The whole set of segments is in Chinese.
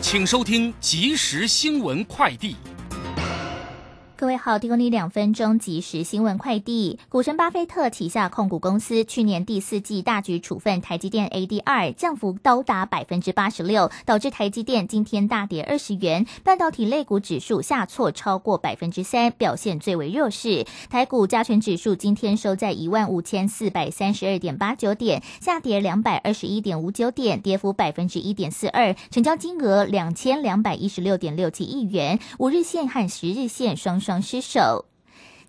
请收听即时新闻快递。各位好，提供你两分钟即时新闻快递。股神巴菲特旗下控股公司去年第四季大举处分台积电 ADR，降幅高达百分之八十六，导致台积电今天大跌二十元。半导体类股指数下挫超过百分之三，表现最为弱势。台股加权指数今天收在一万五千四百三十二点八九点，下跌两百二十一点五九点，跌幅百分之一点四二，成交金额两千两百一十六点六七亿元。五日线和十日线双双。失守。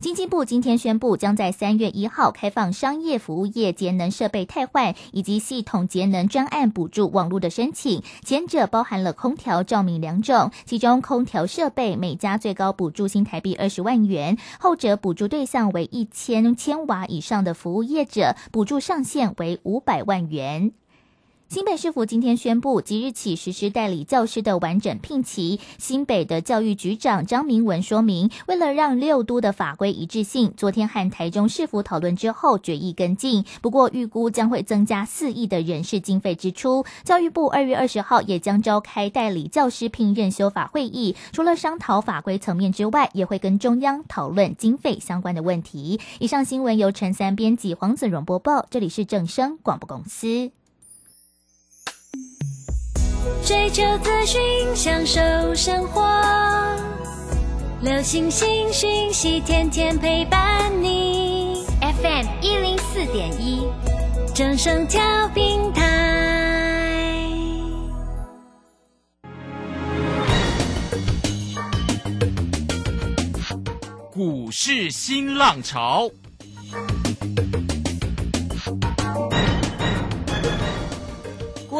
经济部今天宣布，将在三月一号开放商业服务业节能设备汰换以及系统节能专案补助网络的申请，前者包含了空调、照明两种，其中空调设备每家最高补助新台币二十万元，后者补助对象为一千千瓦以上的服务业者，补助上限为五百万元。新北市府今天宣布，即日起实施代理教师的完整聘期。新北的教育局长张明文说明，为了让六都的法规一致性，昨天和台中市府讨论之后决议跟进。不过，预估将会增加四亿的人事经费支出。教育部二月二十号也将召开代理教师聘任修法会议，除了商讨法规层面之外，也会跟中央讨论经费相关的问题。以上新闻由陈三编辑，黄子荣播报。这里是正声广播公司。追求资讯，享受生活。流星星讯息，天天陪伴你。FM 一零四点一，正声调平台。股市新浪潮。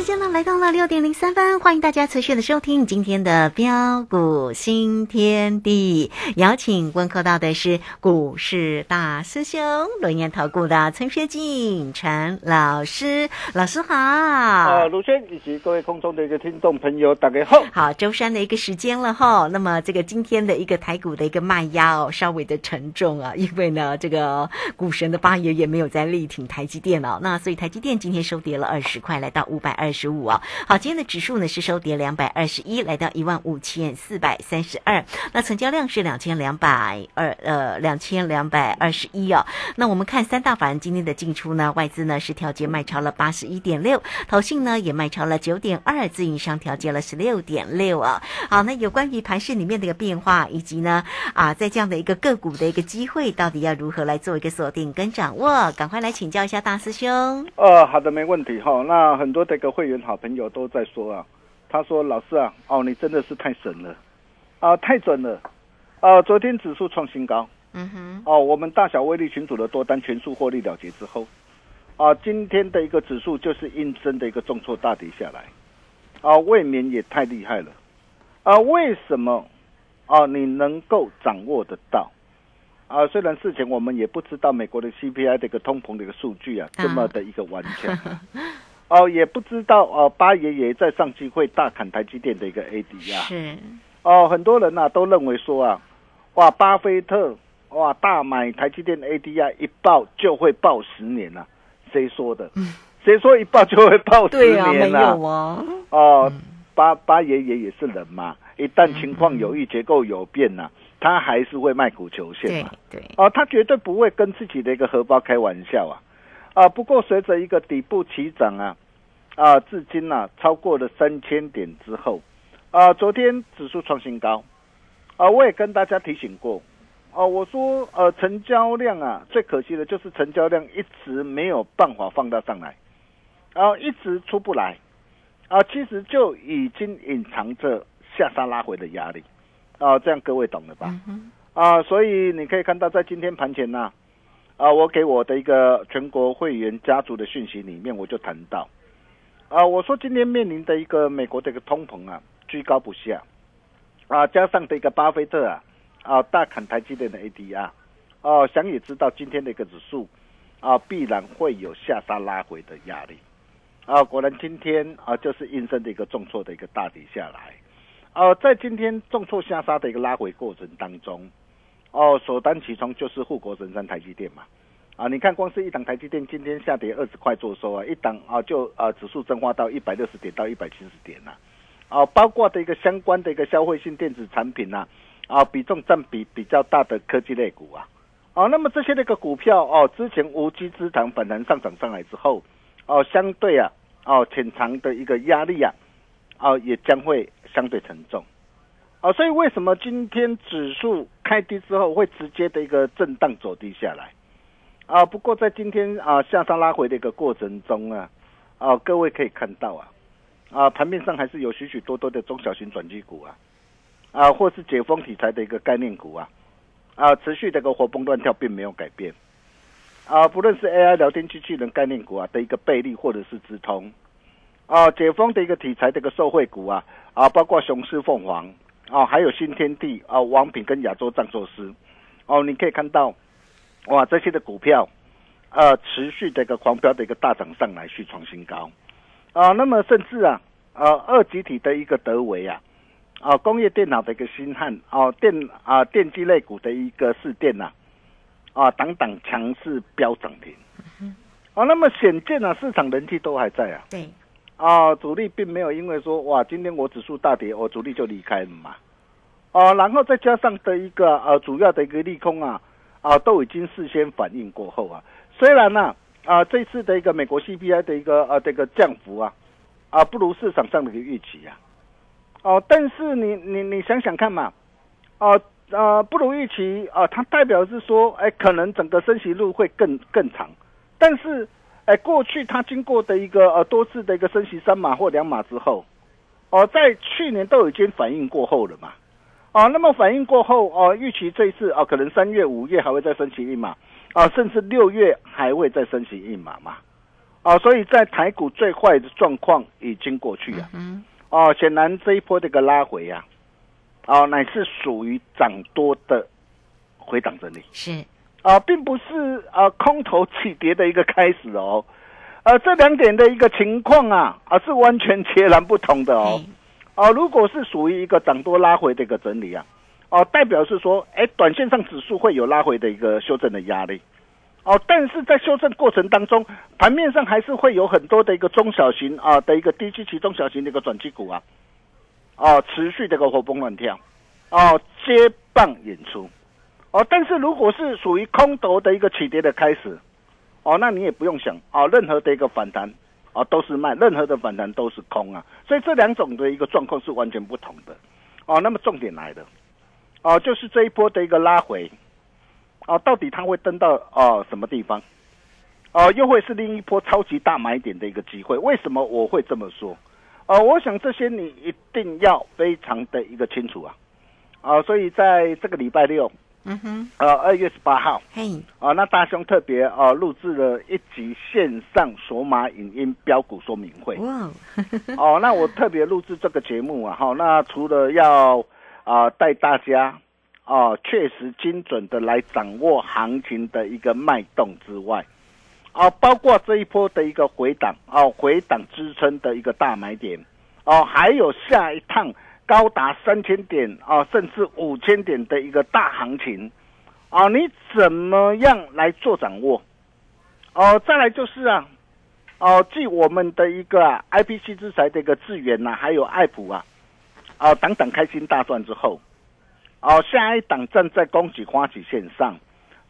时间呢来到了六点零三分，欢迎大家持续的收听今天的标股新天地。邀请问候到的是股市大师兄、轮研投顾的陈学进陈老师，老师好。啊，卢轩以及各位空中的一个听众朋友，大家好。好，周三的一个时间了哈。那么这个今天的一个台股的一个卖压哦，稍微的沉重啊，因为呢，这个股神的八爷也没有在力挺台积电哦。那所以台积电今天收跌了二十块，来到五百二十五啊。好，今天的指数呢是收跌两百二十一，来到一万五千四百三十二。那成交量是两千两百二呃两千两百二十一哦。那我们看三大法人今天的进出呢，外资呢是调节卖超了八十一点六，投信呢也卖超了九点二，自营商调节了十六点六啊。好，那有关于盘市里面的一个变化，以及呢啊在这样的一个个股的一个机会，到底要如何来做一个锁定跟掌握？赶快来请教一下大师兄。呃，好的，没问题哈。那很多的个会员好。朋友都在说啊，他说老师啊，哦，你真的是太神了，啊，太准了，啊，昨天指数创新高，嗯哼，哦，我们大小威力群组的多单全数获利了结之后，啊，今天的一个指数就是应声的一个重挫大跌下来，啊，未免也太厉害了，啊，为什么啊你能够掌握得到？啊，虽然事前我们也不知道美国的 CPI 的一个通膨的一个数据啊，这么的一个顽强。哦，也不知道哦，八爷爷在上期会大砍台积电的一个 AD 啊。是。哦，很多人呐都认为说啊，哇，巴菲特哇大买台积电 ADR，一爆就会爆十年呐？谁说的？嗯谁说一爆就会爆十年啊？没有啊。哦，八八爷爷也是人嘛，一旦情况有异，结构有变呐，他还是会卖股求线对嘛。对，哦，他绝对不会跟自己的一个荷包开玩笑啊！啊，不过随着一个底部起涨啊，啊，至今呢、超过了三千点之后，啊，昨天指数创新高，啊，我也跟大家提醒过，啊，我说呃，成交量啊，最可惜的就是成交量一直没有办法放大上来，啊，一直出不来，啊，其实就已经隐藏着下杀拉回的压力，啊，这样各位懂了吧？啊，所以你可以看到，在今天盘前呢、啊，啊我给我的一个全国会员家族的讯息里面，我就谈到，啊，我说今天面临的一个美国的一个通膨啊，居高不下，啊，加上的一个巴菲特啊，啊，大砍台积电的 ADR，哦、想也知道今天的一个指数啊，必然会有下杀拉回的压力，啊，果然今天啊，就是应声的一个重挫的一个大底下来，啊，在今天重挫下杀的一个拉回过程当中。哦，首当其冲就是护国神山台积电嘛，啊，你看光是一档台积电今天下跌二十块做收啊，一档啊就啊指数蒸发到一百六十点到一百七十点呐、啊，包括的一个相关的一个消费性电子产品呐、啊，比重占比比较大的科技类股啊，哦、那么这些那个股票哦，之前无稽之谈反弹上涨上来之后，哦，相对啊，哦潜藏的一个压力啊，哦也将会相对沉重。啊，所以为什么今天指数开低之后会直接的一个震荡走低下来？啊，不过在今天啊向上拉回的一个过程中啊，啊各位可以看到啊，啊盘面上还是有许许多多的中小型转机股啊，啊或是解封题材的一个概念股啊，啊持续的一个活蹦乱跳并没有改变，啊不论是 AI 聊天机器人概念股啊的一个倍利或者是直通，啊解封的一个题材的一个受惠股啊，啊包括雄狮凤凰。哦，还有新天地啊、王品跟亚洲藏寿司，哦，你可以看到，哇，这些的股票，呃，持续的一个狂飙的一个大涨上来，续创新高，啊，那么甚至啊，呃，二级体的一个德维啊，啊，工业电脑的一个新汉，哦、电啊、电机类股的一个市电呐、啊，等等强势飙涨停，哦，那么显见啊，市场人气都还在啊，对，啊，主力并没有因为说哇，今天我指数大跌，我主力就离开了嘛。哦、然后再加上的一个呃主要的一个利空啊，啊都已经事先反应过后啊，虽然呢啊这次的一个美国 CPI 的一个呃这个降幅啊啊不如市场上的一个预期啊，哦，但是你你你想想看嘛，哦呃不如预期啊，它代表是说哎可能整个升息路会更更长，但是。哎，过去它经过的一个呃多次的一个升息三码或两码之后，哦，在去年都已经反应过后了嘛，哦，那么反应过后哦，预期这一次哦，可能三月、五月还会再升息一码，啊，甚至六月还会再升息一码嘛，哦，所以在台股最坏的状况已经过去了，嗯，哦，显然这一波这个拉回啊，哦，乃是属于涨多的回档整理。是，啊，并不是啊空头起跌的一个开始哦，呃，这两点的一个情况啊啊是完全截然不同的哦。哦、如果是属于一个涨多拉回的一个整理啊，哦，代表是说，哎，短线上指数会有拉回的一个修正的压力，哦，但是在修正过程当中，盘面上还是会有很多的一个中小型啊的一个低基期中小型的一个转机股啊，哦，持续的一个活蹦乱跳，哦，接棒演出。哦，但是如果是属于空头的一个起跌的开始，哦，那你也不用想哦，任何的一个反弹哦都是卖，任何的反弹都是空啊，所以这两种的一个状况是完全不同的。哦，那么重点来了，哦，就是这一波的一个拉回，哦，到底它会登到哦什么地方？哦，又会是另一波超级大买点的一个机会。为什么我会这么说？哦，我想这些你一定要非常的一个清楚啊。啊，所以在这个礼拜六，嗯哼，呃，二月十八号，嘿，啊，那大兄特别啊录制了一集线上索马影音标股说明会。哇，哦，那我特别录制这个节目啊，哈，那除了要啊带大家啊确实精准的来掌握行情的一个脉动之外，啊，包括这一波的一个回档哦回档支撑的一个大买点，哦、还有下一趟高达三千点啊甚至五千点的一个大行情，啊，你怎么样来做掌握？哦、再来就是啊。哦，继我们的一个、啊、IPC 之才的一个智源呐、还有爱普啊，啊等等开心大赚之后，哦，下一档站在恭喜花旗线上，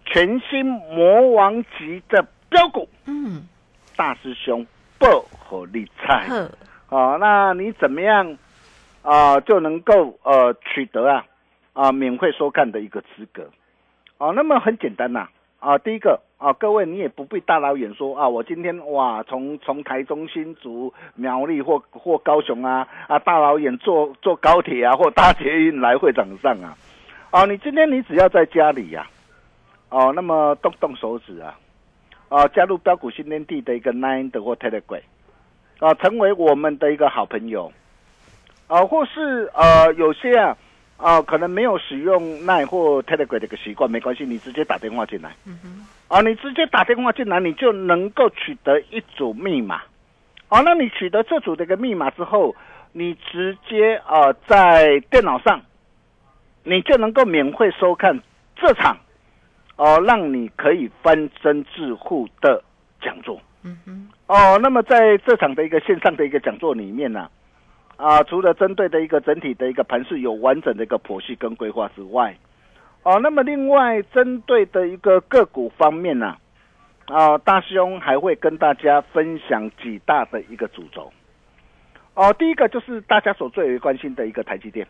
全新魔王级的标股，嗯，大师兄不和理菜，哦，那你怎么样啊就能够呃取得啊啊免费收看的一个资格？哦，那么很简单呐，啊，第一个。啊，各位，你也不必大老远说啊，我今天哇，从从台中新竹苗栗或或高雄啊啊，大老远坐坐高铁啊或搭捷运来会场上啊，哦，你今天你只要在家里呀，哦，那么动动手指啊，啊，加入标股新天地的一个 Nine 的或 Telegram，啊，成为我们的一个好朋友，啊，或是呃有些啊。啊，可能没有使用奈或 Telegram 的一个习惯，没关系，你直接打电话进来。嗯哼。啊，你直接打电话进来，你就能够取得一组密码。好，那你取得这组的一个密码之后，你直接啊在电脑上，你就能够免费收看这场哦，让你可以翻身致富的讲座。嗯哼。哦，那么在这场的一个线上的一个讲座里面呢。啊，除了针对的一个整体的一个盘势有完整的一个剖析跟规划之外，哦，那么另外针对的一个个股方面呢，啊，大兄还会跟大家分享几大的一个主轴。哦，第一个就是大家所最为关心的一个台积电。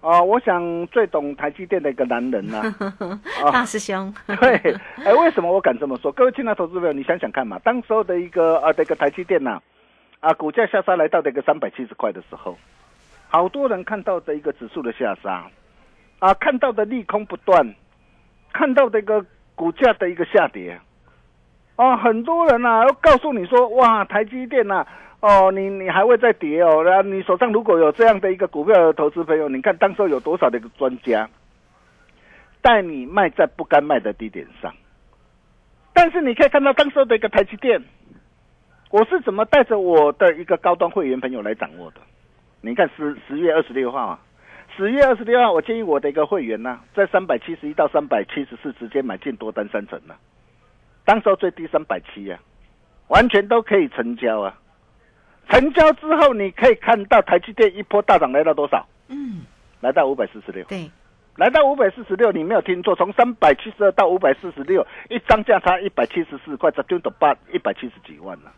哦，我想最懂台积电的一个男人呢，大师兄。对，哎，为什么我敢这么说？各位亲爱的投资朋友，你想想看嘛，当时候的一个呃的一个台积电呢？啊，啊股价下杀来到的一个三百七十块的时候，好多人看到的一个指数的下杀，啊，看到的利空不断，看到的一个股价的一个下跌，哦，很多人呐，要告诉你说，哇，台积电呐，哦，你你还会再跌哦，然后你手上如果有这样的一个股票的投资朋友，你看当时有多少的一个专家带你卖在不该卖的低点上，但是你可以看到当时的一个台积电。我是怎么带着我的一个高端会员朋友来掌握的？你看十十月二十六号啊，十月二十六号，我建议我的一个会员呢，在三百七十一到三百七十四直接买进多单三成呢。当时候最低三百七呀，完全都可以成交啊。成交之后，你可以看到台积电一波大涨来到多少？嗯，来到五百四十六。对，来到五百四十六，你没有听错，从三百七十二到五百四十六，一张价差一百七十四块，这就得八一百七十几万了。啊，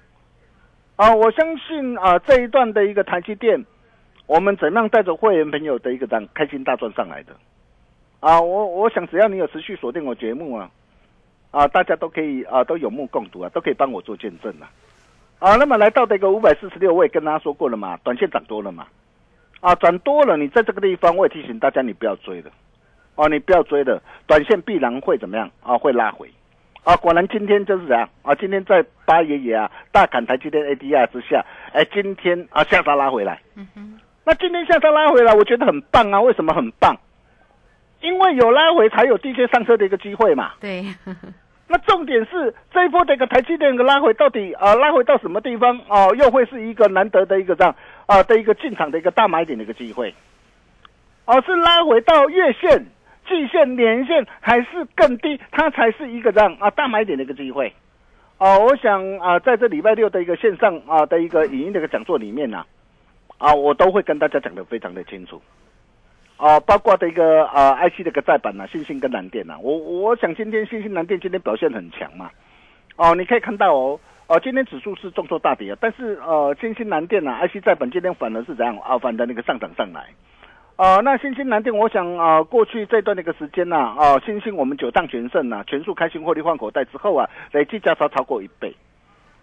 啊我相信啊，这一段的一个台积电，我们怎样带着会员朋友的一个样开心大赚上来的？啊，我我想只要你有持续锁定我节目啊，啊，大家都可以啊，都有目共睹啊，都可以帮我做见证啊。啊，那么来到这个五百四十六，我也跟大家说过了嘛，短线涨多了嘛，啊，涨多了，你在这个地方，我也提醒大家，你不要追了，哦，你不要追了，短线必然会怎么样啊？会拉回。啊，果然今天就是这样啊！今天在八爷爷啊大砍台积电 ADR 之下，哎，今天啊下杀拉回来。嗯哼。那今天下杀拉回来，我觉得很棒啊！为什么很棒？因为有拉回才有低阶上车的一个机会嘛。对。那重点是这一波的一个台积电的拉回到底啊拉回到什么地方哦？又会是一个难得的一个这样啊的一个进场的一个大买点的一个机会。哦，是拉回到月线。季线、年线还是更低，它才是一个这样啊大买点的一个机会哦。我想啊，在这礼拜六的一个线上啊的一个影音的一个讲座里面呢，啊，我都会跟大家讲的非常的清楚啊，包括的一个啊 IC 的一个再版呐，新兴跟蓝电呐。我我想今天新兴蓝电今天表现很强嘛，哦，你可以看到哦，哦，今天指数是重挫大跌啊，但是呃，新兴蓝电呐，IC 再版今天反而是怎样啊，反的那个上涨上来。啊，那新兴蓝电，我想啊，过去这段的一个时间呢，啊，新兴我们九趟全胜呐，全数开新获利换口袋之后啊，累计价差超过一倍，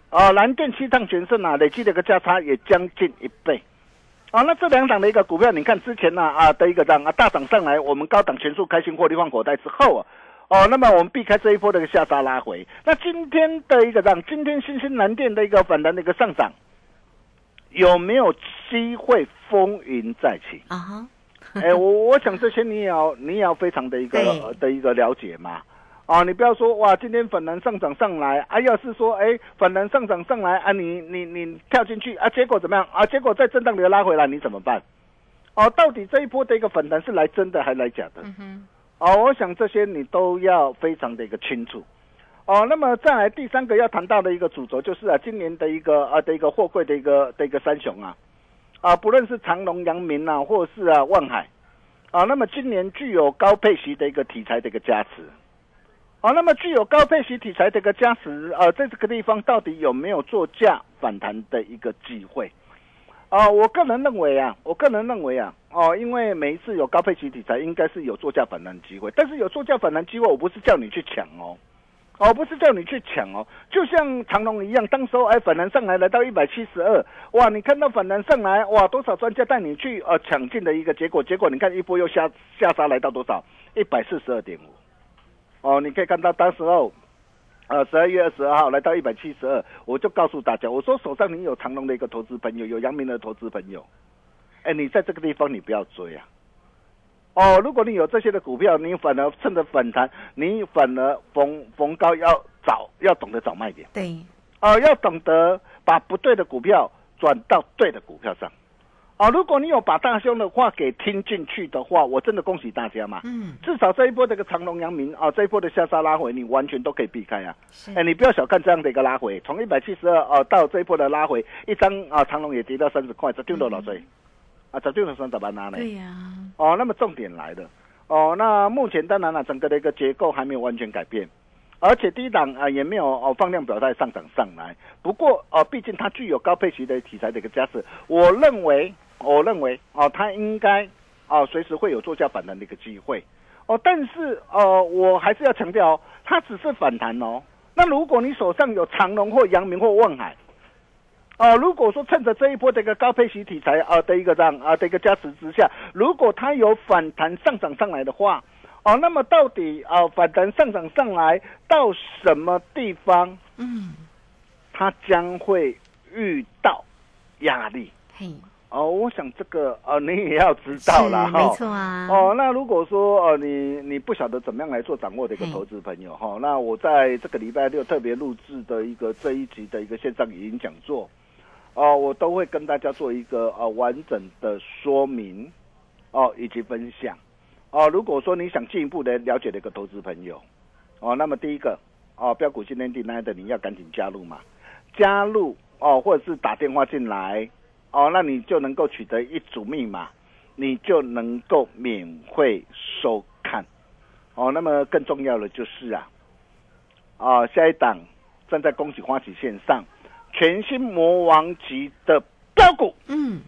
啊，蓝电七趟全胜啊，累计的一个价差也将近一倍，啊，那这两档的一个股票，你看之前呢啊的一个涨啊大涨上来，我们高档全数开新获利换口袋之后啊，哦，那么我们避开这一波的一个下杀拉回，那今天的一个涨，今天新兴蓝电的一个反弹的一个上涨，有没有机会风云再起啊？哈。哎，我我想这些你也要你也要非常的一个的一个了解嘛，啊，你不要说哇，今天粉能上涨上来啊，要是说哎粉能上涨上来啊，你你你跳进去啊，结果怎么样啊？结果在震荡里拉回来，你怎么办？哦，到底这一波的一个粉能是来真的还是来假的？哦，我想这些你都要非常的一个清楚。哦，那么再来第三个要谈到的一个主轴就是啊，今年的一个啊的一个货柜的一个的一个三雄啊。啊，不论是长隆、阳明啊，或是啊万海，啊，那么今年具有高配息的一个题材的一个加持，啊，那么具有高配息题材的一个加持，呃，在这个地方到底有没有做价反弹的一个机会？啊，我个人认为啊，我个人认为啊，哦，因为每一次有高配息题材，应该是有做价反弹机会，但是有做价反弹机会，我不是叫你去抢哦。哦，不是叫你去抢哦，就像长隆一样，当时候哎反弹上来来到一百七十二，哇，你看到反弹上来，哇，多少专家带你去呃抢进的一个结果，结果你看一波又下下杀来到多少？一百四十二点五，哦，你可以看到当时候，呃十二月二十二号来到一百七十二，我就告诉大家，我说手上你有长隆的一个投资朋友，有阳明的投资朋友，哎，你在这个地方你不要追啊。哦，如果你有这些的股票，你反而趁着反弹，你反而逢逢高要找，要懂得找卖点。对，哦，要懂得把不对的股票转到对的股票上。哦，如果你有把大兄的话给听进去的话，我真的恭喜大家嘛。嗯。至少这一波这个长隆、阳明啊，这一波的下杀拉回，你完全都可以避开啊。哎，你不要小看这样的一个拉回，从一百七十二哦到这一波的拉回，一张啊长隆也跌到三十块，这丢多少岁？啊，早就能算怎么拿呢？对呀。哦，那么重点来了。哦，那目前当然了，整个的一个结构还没有完全改变，而且低档啊也没有哦放量表态上涨上来。不过哦，毕竟它具有高配息的题材的一个加持，我认为，我认为哦，它应该哦随时会有做价反弹的一个机会。哦，但是呃，我还是要强调，它只是反弹哦。那如果你手上有长隆或阳明或望海。啊，如果说趁着这一波的一个高配息题材啊的一个这样啊的一个加持之下，如果它有反弹上涨上来的话，哦，那么到底啊反弹上涨上来到什么地方？嗯，它将会遇到压力。嘿，哦，我想这个呃你也要知道了哈。没错啊。哦，那如果说呃你你不晓得怎么样来做掌握的一个投资朋友哈，那我在这个礼拜六特别录制的一个这一集的一个线上语音讲座。哦，我都会跟大家做一个呃完整的说明，哦以及分享，哦如果说你想进一步的了解的一个投资朋友，哦那么第一个哦标股今天订单的你要赶紧加入嘛，加入哦或者是打电话进来，哦那你就能够取得一组密码，你就能够免费收看，哦那么更重要的就是啊，啊下一档站在恭喜花旗线上。全新魔王级的标股，嗯，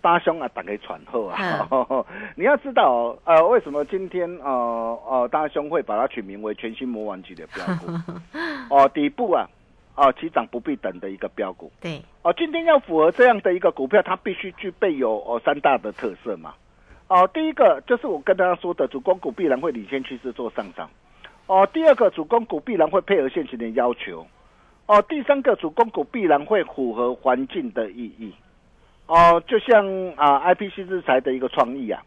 大兄啊，打给传后啊，你要知道，呃，为什么今天呃呃大兄会把它取名为全新魔王级的标股？哦，底部啊，哦，起涨不必等的一个标股，对，哦，今天要符合这样的一个股票，它必须具备有哦三大的特色嘛，哦，第一个就是我跟大家说的，主攻股必然会领先趋势做上涨，哦，第二个主攻股必然会配合现行的要求。哦，第三个主攻股必然会符合环境的意义，哦，就像啊，I P C 日材的一个创意啊，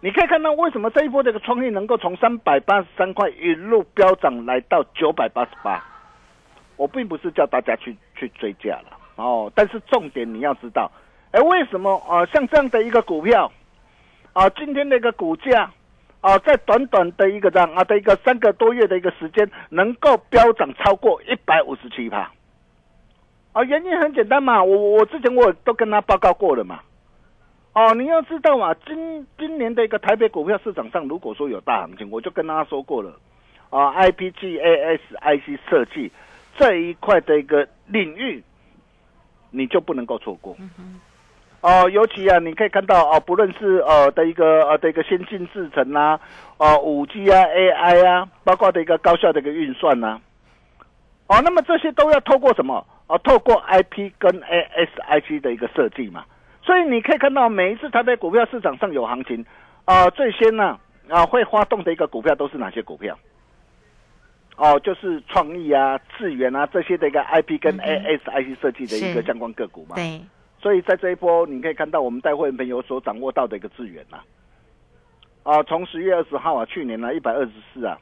你可以看到为什么这一波这个创意能够从三百八十三块一路飙涨来到九百八十八，我并不是叫大家去去追价了。哦，但是重点你要知道，哎，为什么啊像这样的一个股票啊，今天的一个股价。啊，在短短的一个这样啊的一个三个多月的一个时间，能够飙涨超过一百五十七趴。啊，原因很简单嘛，我我之前我都跟他报告过了嘛。哦，你要知道嘛，今今年的一个台北股票市场上，如果说有大行情，我就跟他说过了。啊，IPGASIC 设计这一块的一个领域，你就不能够错过。哦，尤其啊，你可以看到哦，不论是呃的一个呃的一个先进制程啊，哦五 G 啊 AI 啊，包括的一个高效的一个运算呐，哦，那么这些都要透过什么？哦，透过 IP 跟 ASIC 的一个设计嘛。所以你可以看到，每一次它在股票市场上有行情，啊，最先呢啊会发动的一个股票都是哪些股票？哦，就是创意啊、智源啊这些的一个 IP 跟 ASIC 设计的一个相关个股嘛。对。所以在这一波，你可以看到我们带会员朋友所掌握到的一个资源呐，啊，从十月二十号啊，去年呢一百二十四啊，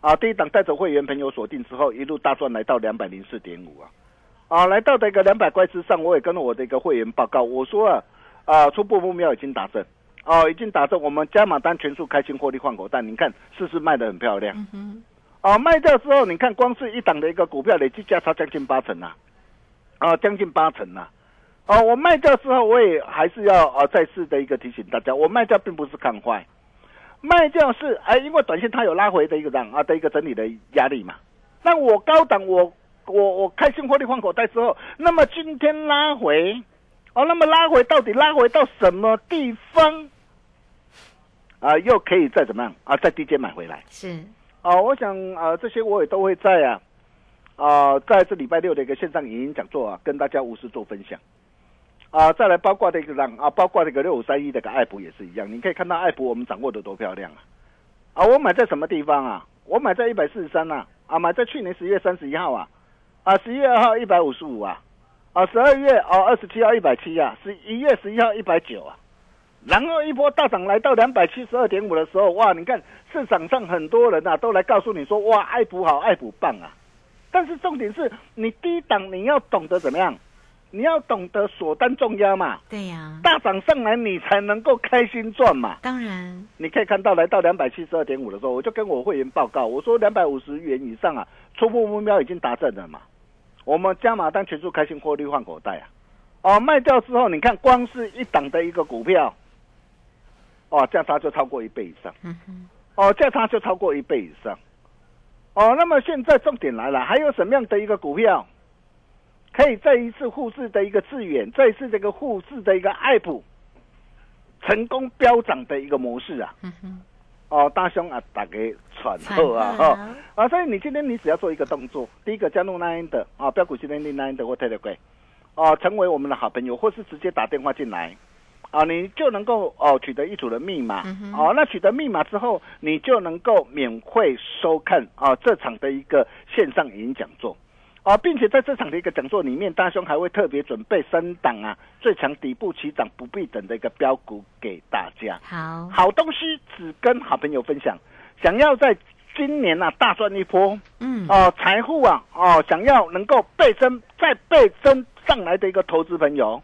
啊，第一档带着会员朋友锁定之后，一路大赚来到两百零四点五啊，啊，来到的一个两百块之上，我也跟我的一个会员报告，我说啊，啊，初步目标已经达成，哦，已经达成，我们加码单全数开心获利换口袋，你看是不是卖的很漂亮？哦，卖掉之后，你看光是一档的一个股票累计价差将近八成呐，啊，将近八成呐。哦，我卖掉之后，我也还是要啊再次的一个提醒大家，我卖掉并不是看坏，卖掉是哎，因为短线它有拉回的一个涨啊的一个整理的压力嘛。那我高档我我我开心获利换口袋之后，那么今天拉回，哦，那么拉回到底拉回到什么地方？啊，又可以再怎么样啊，在低阶买回来是哦，我想啊，这些我也都会在啊啊，在这礼拜六的一个线上影音讲座啊，跟大家无私做分享啊，再来包括这个让啊，包括这个六五三一这个爱普也是一样，你可以看到爱普我们掌握的多漂亮啊啊，我买在什么地方啊？我买在一百四十三呐啊，买在去年十月三十一号啊啊，十一月二号一百五十五啊啊，十二月哦二十七号一百七啊，十一月十一号一百九啊。然后一波大涨来到两百七十二点五的时候，哇！你看市场上很多人呐，都来告诉你说，哇，爱普好，爱普棒啊！但是重点是你低档你要懂得怎么样，你要懂得锁单重压嘛。对呀，大涨上来你才能够开心赚嘛。当然，你可以看到来到两百七十二点五的时候，我就跟我会员报告，我说两百五十元以上啊，初步目标已经达成了嘛。我们加码单全数开心获利换口袋啊！哦，卖掉之后，你看光是一档的一个股票。哦，价差就超过一倍以上。嗯哼，哦，价差就超过一倍以上。哦，那么现在重点来了，还有什么样的一个股票，可以再一次复制的一个致远，再一次这个复制的一个爱普，成功飙涨的一个模式啊？嗯哼，哦，大兄啊，打给喘后啊，哈。啊，所以你今天你只要做一个动作，第一个加入 Nine 的啊，标股今天 Nine 的或 Telegram，哦，成为我们的好朋友，或是直接打电话进来。啊，你就能够哦取得一组的密码，哦，那取得密码之后，你就能够免费收看啊这场的一个线上语音讲座，啊，并且在这场的一个讲座里面，大兄还会特别准备三档啊最强底部起涨不必等的一个标股给大家。好，好东西只跟好朋友分享，想要在今年啊大赚一波，嗯，哦财富啊哦想要能够倍增再倍增上来的一个投资朋友。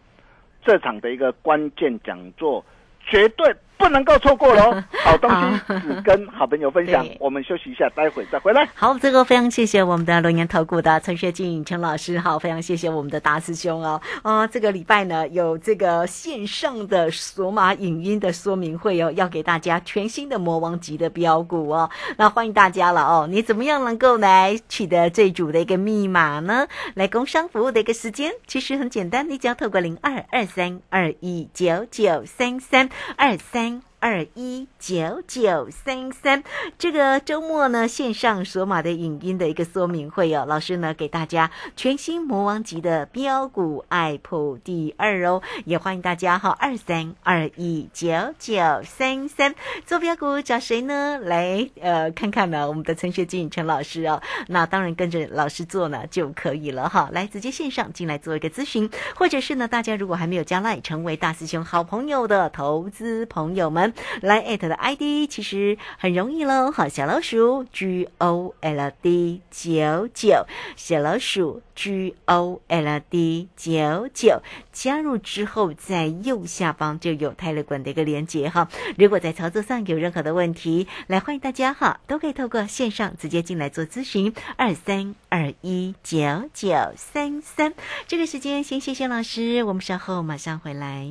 这场的一个关键讲座，绝对。不能够错过喽！好东西只跟好朋友分享。我们休息一下，待会再回来。好，这个非常谢谢我们的龙岩投顾的陈学静陈老师。好，非常谢谢我们的大师兄哦。啊，这个礼拜呢有这个线上的索马影音的说明会哦，要给大家全新的魔王级的标股哦。那欢迎大家了哦。你怎么样能够来取得这组的一个密码呢？来工商服务的一个时间其实很简单，你只要透过零二二三二一九九三三二三。二一九九三三，这个周末呢线上索马的影音的一个说明会哦，老师呢给大家全新魔王级的标股爱普第二哦，也欢迎大家哈二三二一九九三三做标股找谁呢？来呃看看呢我们的陈学静陈老师哦，那当然跟着老师做呢就可以了哈，来直接线上进来做一个咨询，或者是呢大家如果还没有加赖成为大师兄好朋友的投资朋友们。来艾特的 ID 其实很容易喽，好，小老鼠 G O L D 九九，小老鼠 G O L D 九九，加入之后在右下方就有泰勒管的一个连接哈。如果在操作上有任何的问题，来欢迎大家哈，都可以透过线上直接进来做咨询，二三二一九九三三。这个时间先谢谢老师，我们稍后马上回来。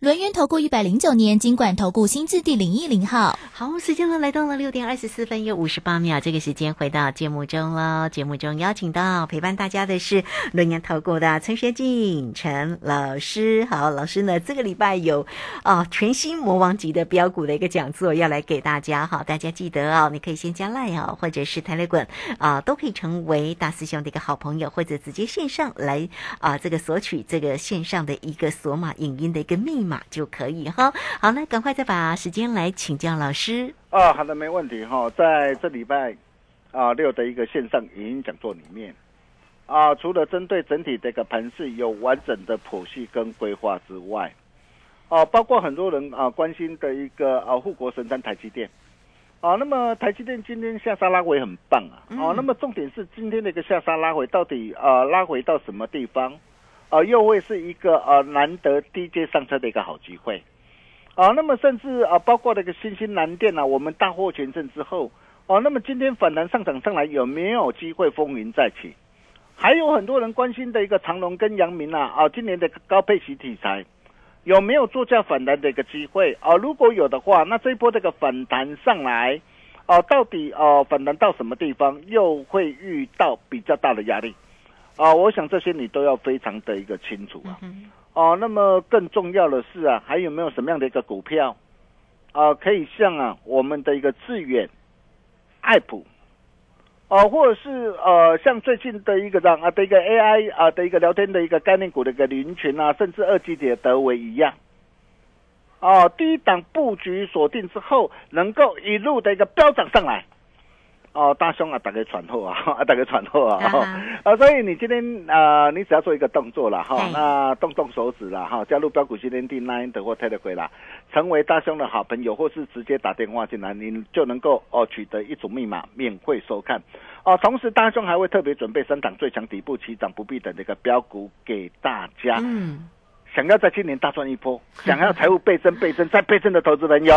轮源投顾一百零九年金管投顾新字第零一零号。好，时间呢来到了六点二十四分又五十八秒，这个时间回到节目中了。节目中邀请到陪伴大家的是轮源投顾的陈学静陈老师。好，老师呢这个礼拜有哦全新魔王级的标股的一个讲座要来给大家。哈，大家记得哦，你可以先加赖哦，或者是台雷滚啊，都可以成为大师兄的一个好朋友，或者直接线上来啊这个索取这个线上的一个索码影音的一个秘密码就可以哈。好，那赶快再把时间来请教老师。啊，好的，没问题哈。在这礼拜啊六的一个线上语音讲座里面啊，除了针对整体的一个盘势有完整的剖析跟规划之外，啊，包括很多人啊关心的一个啊护国神山台积电啊，那么台积电今天下杀拉回很棒啊，啊，那么重点是今天的一个下杀拉回到底啊拉回到什么地方啊，又会是一个啊难得低阶上车的一个好机会。啊，那么甚至啊，包括那个新兴蓝电啊，我们大获全胜之后，哦，那么今天反弹上涨上来，有没有机会风云再起？还有很多人关心的一个长隆跟阳明啊，啊，今年的高配息题材有没有作价反弹的一个机会？啊，如果有的话，那这一波这个反弹上来，啊，到底啊反弹到什么地方，又会遇到比较大的压力？啊，我想这些你都要非常的一个清楚啊。哦，那么更重要的是啊，还有没有什么样的一个股票啊，可以像啊我们的一个致远、爱普，哦，或者是呃像最近的一个这样啊的一个 AI 啊的一个聊天的一个概念股的一个林群啊，甚至二级的德维一样，哦，第一档布局锁定之后，能够一路的一个飙涨上来。哦，大兄啊，大家喘后 啊，啊，打给传后啊，啊，所以你今天啊，你只要做一个动作了哈，那动动手指了哈，加入标股新天地 Nine 或 Telegram 啦，成为大兄的好朋友，或是直接打电话进来，你就能够哦取得一组密码，免费收看。哦，同时大兄还会特别准备三档最强底部起涨不必等的一个标股给大家。嗯，想要在今年大赚一波，想要财务倍增倍增再倍增的投资朋友。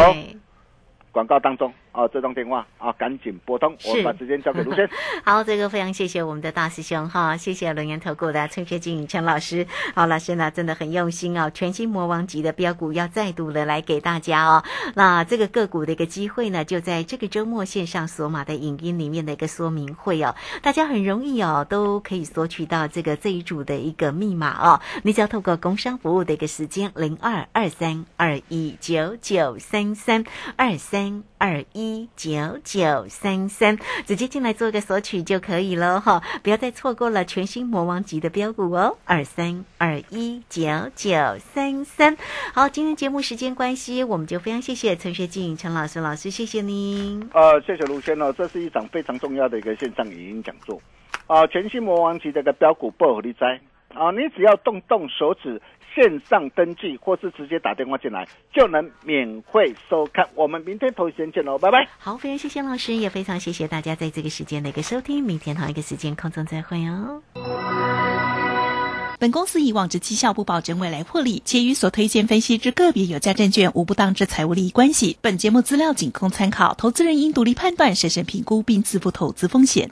广告当中啊，这通电话啊，赶紧拨通，我把时间交给卢先。好，这个非常谢谢我们的大师兄哈，谢谢轮研投顾的陈学静陈老师。好，老师呢真的很用心哦，全新魔王级的标股要再度的来给大家哦。那这个个股的一个机会呢，就在这个周末线上索码的影音里面的一个说明会哦，大家很容易哦，都可以索取到这个这一组的一个密码哦。你只要透过工商服务的一个时间零二二三二一九九三三二三。三二一一九九三三，直接进来做一个索取就可以了哈，不要再错过了全新魔王级的标股哦，二三二一九九三三。好，今天节目时间关系，我们就非常谢谢陈学静陈老师老师，谢谢您。呃，谢谢卢先哦，这是一场非常重要的一个线上语音讲座啊，全新魔王级这个标股不合力哉啊，你只要动动手指。线上登记或是直接打电话进来，就能免费收看。我们明天同一时间见喽，拜拜。好，非常谢谢老师，也非常谢谢大家在这个时间的一个收听。明天同一个时间空中再会哦。本公司以往之绩效不保证未来获利，且与所推荐分析之个别有价证券无不当之财务利益关系。本节目资料仅供参考，投资人应独立判断、审慎评估并自负投资风险。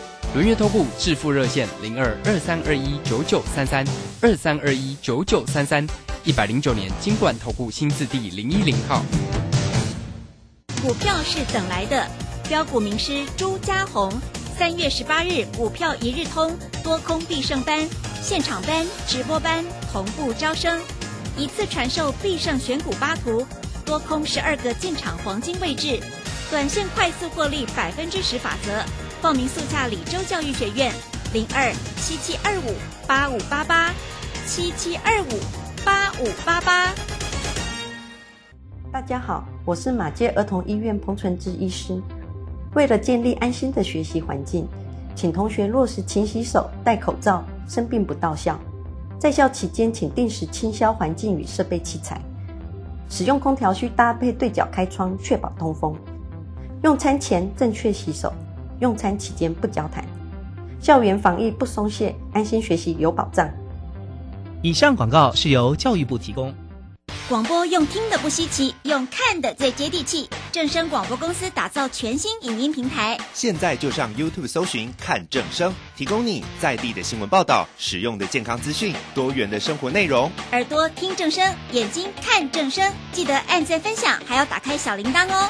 轮月投顾致富热线零二二三二一九九三三二三二一九九三三一百零九年金管投顾新字第零一零号。股票是等来的，标股名师朱家红，三月十八日股票一日通多空必胜班现场班直播班同步招生，一次传授必胜选股八图，多空十二个进场黄金位置，短线快速获利百分之十法则。报名速洽李州教育学院，零二七七二五八五八八七七二五八五八八。大家好，我是马街儿童医院彭纯志医师。为了建立安心的学习环境，请同学落实勤洗手、戴口罩，生病不到校。在校期间，请定时清消环境与设备器材。使用空调需搭配对角开窗，确保通风。用餐前正确洗手，用餐期间不交谈。校园防疫不松懈，安心学习有保障。以上广告是由教育部提供。广播用听的不稀奇，用看的最接地气。正声广播公司打造全新影音平台，现在就上 YouTube 搜寻看正声，提供你在地的新闻报道、使用的健康资讯、多元的生活内容。耳朵听正声，眼睛看正声，记得按赞分享，还要打开小铃铛哦。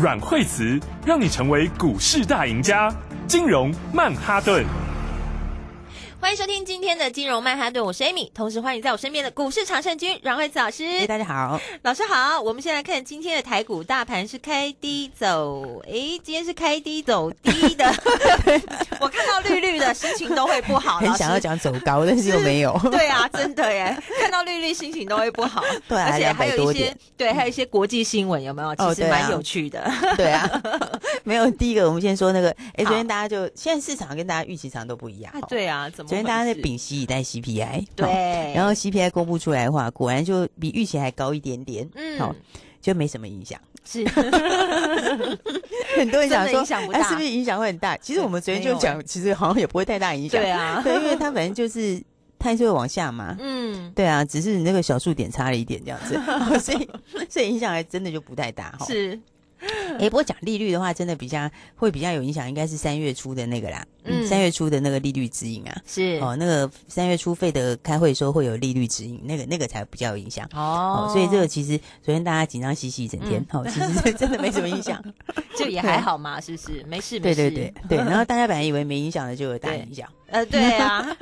阮惠慈让你成为股市大赢家。金融曼哈顿。欢迎收听今天的金融曼哈顿，我是 Amy，同时欢迎在我身边的股市常胜军阮慧慈老师。哎，大家好，老师好。我们先来看今天的台股大盘是开低走，哎，今天是开低走低的。我看到绿绿的，心情都会不好。很想要讲走高，但是又没有。对啊，真的耶，看到绿绿心情都会不好。对，而且还有一些，对，还有一些国际新闻有没有？其实蛮有趣的。对啊，没有。第一个，我们先说那个，哎，昨天大家就现在市场跟大家预期场都不一样。对啊，怎么？昨天大家在屏息以待 CPI，对，然后 CPI 公布出来的话，果然就比预期还高一点点，嗯，好，就没什么影响。是，很多人想说，哎，是不是影响会很大？其实我们昨天就讲，其实好像也不会太大影响。对啊，对，因为它反正就是它就会往下嘛，嗯，对啊，只是你那个小数点差了一点这样子，所以所以影响还真的就不太大哈。是。哎，不过讲利率的话，真的比较会比较有影响，应该是三月初的那个啦。嗯，三月初的那个利率指引啊，是哦，那个三月初费的开会时候会有利率指引，那个那个才比较有影响哦。所以这个其实昨天大家紧张兮兮一整天，哦，其实 真的没什么影响，就也还好嘛，是不是？没事，对对对对。然后大家本来以为没影响的，就有大影响。呃，对啊，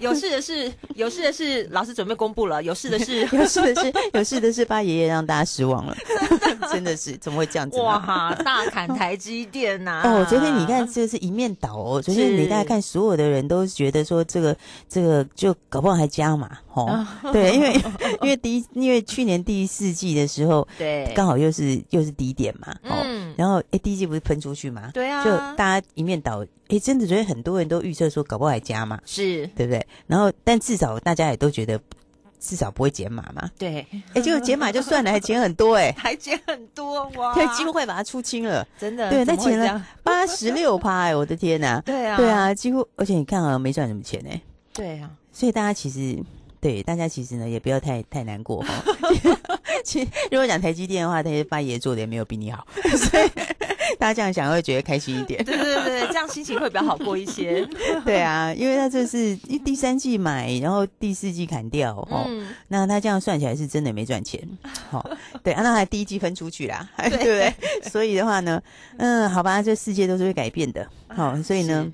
有有事的是有事的是，老师准备公布了，有事的是有事的是有事的是，八爷爷让大家失望了，真的是怎么会这样子？哇，大砍台积电呐！哦，昨天你看这是一面倒哦，昨天你大家看所有的人都觉得说这个这个就搞不好还加嘛，哦，对，因为因为 第一因为去年第四季的时候，对，刚好又是又是低点嘛，哦，然后哎第一季不是喷出去嘛，对啊，就大家一面倒。哎，真的觉得很多人都预测说搞不好还加嘛，是对不对？然后，但至少大家也都觉得至少不会减码嘛。对，哎，就减码就算了，还减很多哎，还减很多哇！对，几乎快把它出清了，真的。对，那减了八十六趴哎，我的天呐！对啊，对啊，几乎，而且你看啊，没赚什么钱哎。对啊，所以大家其实对大家其实呢，也不要太太难过哈。其实如果讲台积电的话，那些八爷做的也没有比你好，所以。大家这样想会觉得开心一点，对对对，这样心情会比较好过一些。对啊，因为他这是第三季买，然后第四季砍掉，哦，那他这样算起来是真的没赚钱。好，对啊，那还第一季分出去啦，对不对？所以的话呢，嗯，好吧，这世界都是会改变的。好，所以呢，